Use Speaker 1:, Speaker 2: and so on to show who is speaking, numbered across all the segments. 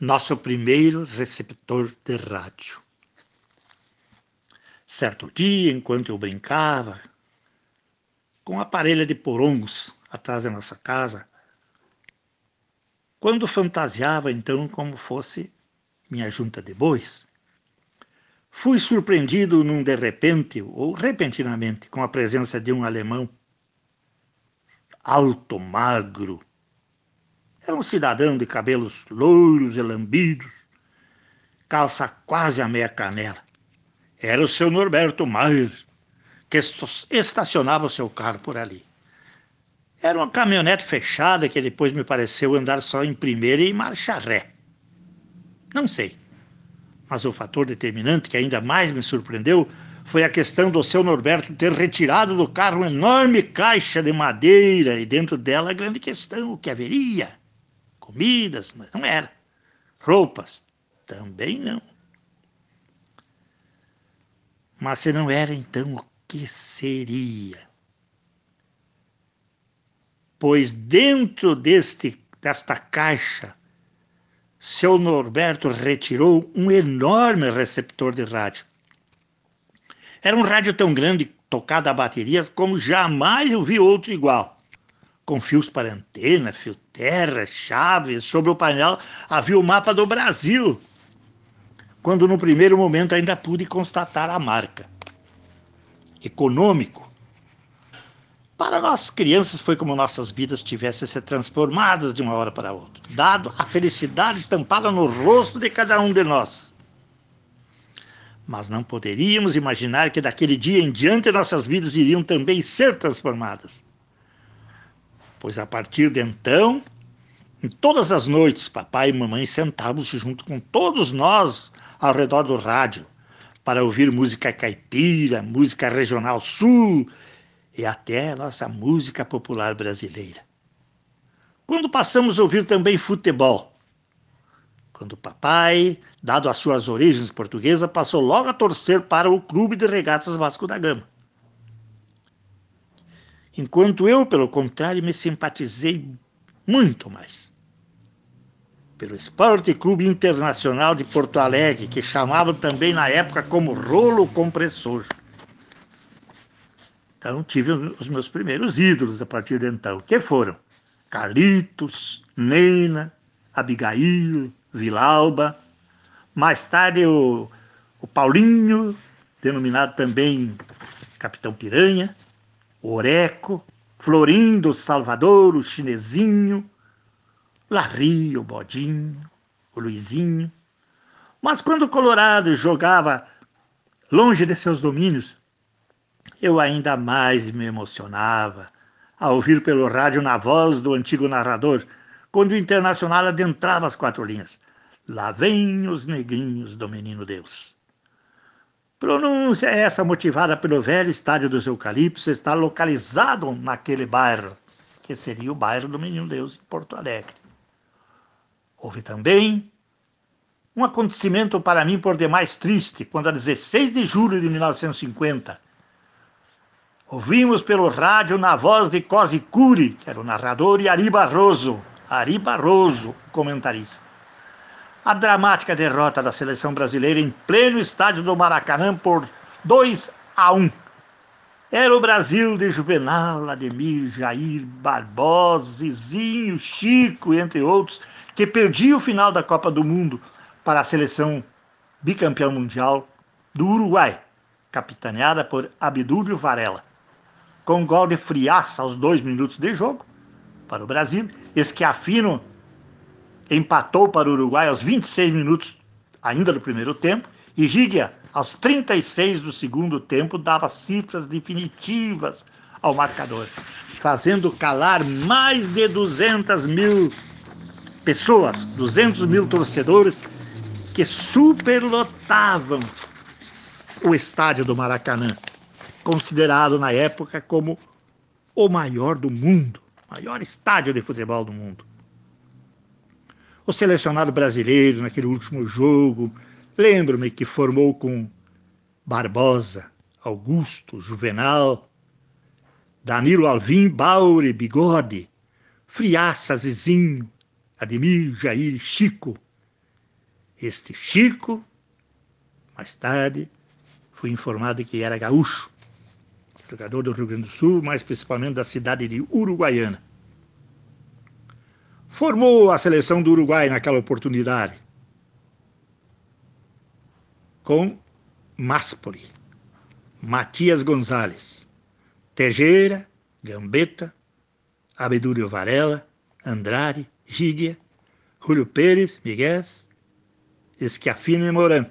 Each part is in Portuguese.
Speaker 1: nosso primeiro receptor de rádio. Certo dia, enquanto eu brincava com a parelha de porongos atrás da nossa casa, quando fantasiava então como fosse minha junta de bois, fui surpreendido num de repente ou repentinamente com a presença de um alemão alto, magro. Era um cidadão de cabelos louros e lambidos, calça quase a meia canela. Era o seu Norberto Maier, que estacionava o seu carro por ali. Era uma caminhonete fechada que depois me pareceu andar só em primeira e marcha ré. Não sei. Mas o fator determinante que ainda mais me surpreendeu foi a questão do seu Norberto ter retirado do carro uma enorme caixa de madeira e dentro dela a grande questão, o que haveria? Comidas, mas não era. Roupas, também não. Mas se não era, então o que seria? Pois dentro deste, desta caixa seu Norberto retirou um enorme receptor de rádio. Era um rádio tão grande, tocado a baterias, como jamais eu vi outro igual. Com fios para antena, fio terra, chaves, sobre o painel havia o mapa do Brasil, quando no primeiro momento ainda pude constatar a marca. Econômico, para nós crianças foi como nossas vidas tivessem se transformadas de uma hora para outra, dado a felicidade estampada no rosto de cada um de nós. Mas não poderíamos imaginar que daquele dia em diante nossas vidas iriam também ser transformadas. Pois a partir de então, em todas as noites, papai e mamãe sentavam-se junto com todos nós ao redor do rádio para ouvir música caipira, música regional sul e até nossa música popular brasileira. Quando passamos a ouvir também futebol, quando o papai, dado as suas origens portuguesas, passou logo a torcer para o Clube de Regatas Vasco da Gama. Enquanto eu, pelo contrário, me simpatizei muito mais pelo Esporte Clube Internacional de Porto Alegre, que chamavam também na época como rolo compressor. Então tive os meus primeiros ídolos a partir de então, que foram Carlitos, Nena, Abigail, Vilalba, mais tarde o, o Paulinho, denominado também Capitão Piranha, Oreco, Florindo, Salvador, o Chinesinho, Larry, o Bodinho, o Luizinho. Mas quando o Colorado jogava longe de seus domínios, eu ainda mais me emocionava ao ouvir pelo rádio na voz do antigo narrador, quando o Internacional adentrava as quatro linhas. Lá vem os negrinhos do menino Deus. Pronúncia essa motivada pelo velho estádio dos Eucaliptos, está localizado naquele bairro, que seria o bairro do Menino Deus, em Porto Alegre. Houve também um acontecimento para mim por demais triste, quando a 16 de julho de 1950, Ouvimos pelo rádio na voz de Cosi que era o narrador, e Ari Barroso, Ari Barroso, comentarista. A dramática derrota da seleção brasileira em pleno estádio do Maracanã por 2 a 1. Era o Brasil de Juvenal, Ademir, Jair, Barbosa, Zizinho, Chico, entre outros, que perdia o final da Copa do Mundo para a seleção bicampeã mundial do Uruguai, capitaneada por Abdúlio Varela com gol de friaça aos dois minutos de jogo para o Brasil. Esquiafino empatou para o Uruguai aos 26 minutos ainda do primeiro tempo. E Gigia, aos 36 do segundo tempo, dava cifras definitivas ao marcador, fazendo calar mais de 200 mil pessoas, 200 mil torcedores que superlotavam o estádio do Maracanã considerado na época como o maior do mundo, maior estádio de futebol do mundo. O selecionado brasileiro naquele último jogo, lembro-me que formou com Barbosa, Augusto, Juvenal, Danilo Alvim, Baure, Bigode, Friaça, Zizinho, Ademir, Jair, Chico, Este Chico, mais tarde, fui informado que era gaúcho, jogador do Rio Grande do Sul, mais principalmente da cidade de Uruguaiana. Formou a seleção do Uruguai naquela oportunidade com Maspoli, Matias Gonzalez, Tejera, Gambetta, Abedúlio Varela, Andrade, Gígia, Júlio Pérez, Miguel, Esquiafino e Moran.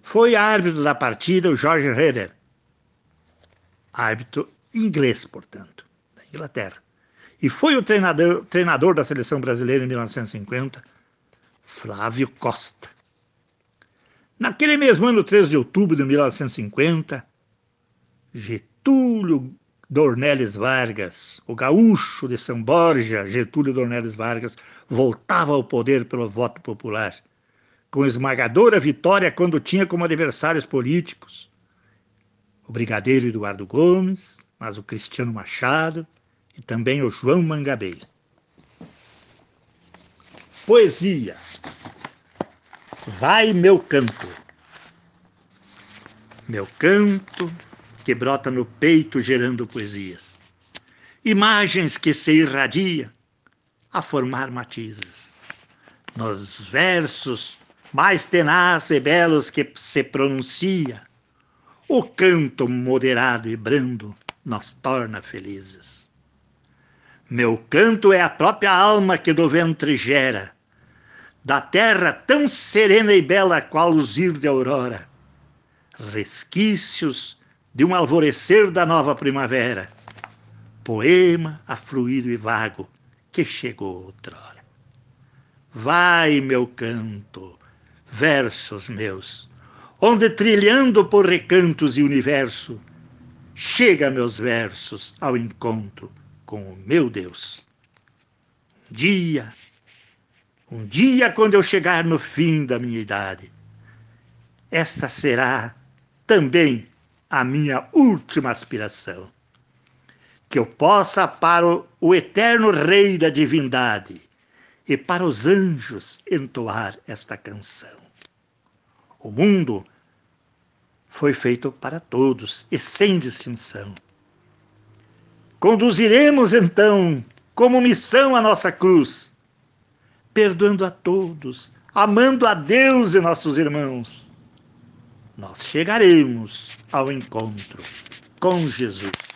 Speaker 1: Foi árbitro da partida o Jorge Herder, árbitro inglês, portanto, da Inglaterra. E foi o treinador, treinador da seleção brasileira em 1950, Flávio Costa. Naquele mesmo ano, 13 de outubro de 1950, Getúlio Dornelles Vargas, o gaúcho de São Borja, Getúlio Dornelles Vargas, voltava ao poder pelo voto popular, com esmagadora vitória quando tinha como adversários políticos o brigadeiro Eduardo Gomes, mas o Cristiano Machado e também o João Mangabeira. Poesia. Vai meu canto. Meu canto que brota no peito gerando poesias. Imagens que se irradiam a formar matizes. Nos versos mais tenazes e belos que se pronuncia, o canto moderado e brando nos torna felizes. Meu canto é a própria alma que do ventre gera, da terra tão serena e bela qual luzir de aurora, resquícios de um alvorecer da nova primavera, poema afluído e vago que chegou outrora. Vai, meu canto, versos meus, onde trilhando por recantos e universo, chega meus versos ao encontro com o meu Deus. Um dia, um dia quando eu chegar no fim da minha idade, esta será também a minha última aspiração. Que eu possa para o eterno Rei da divindade e para os anjos entoar esta canção. O mundo foi feito para todos e sem distinção. Conduziremos então como missão a nossa cruz, perdoando a todos, amando a Deus e nossos irmãos. Nós chegaremos ao encontro com Jesus.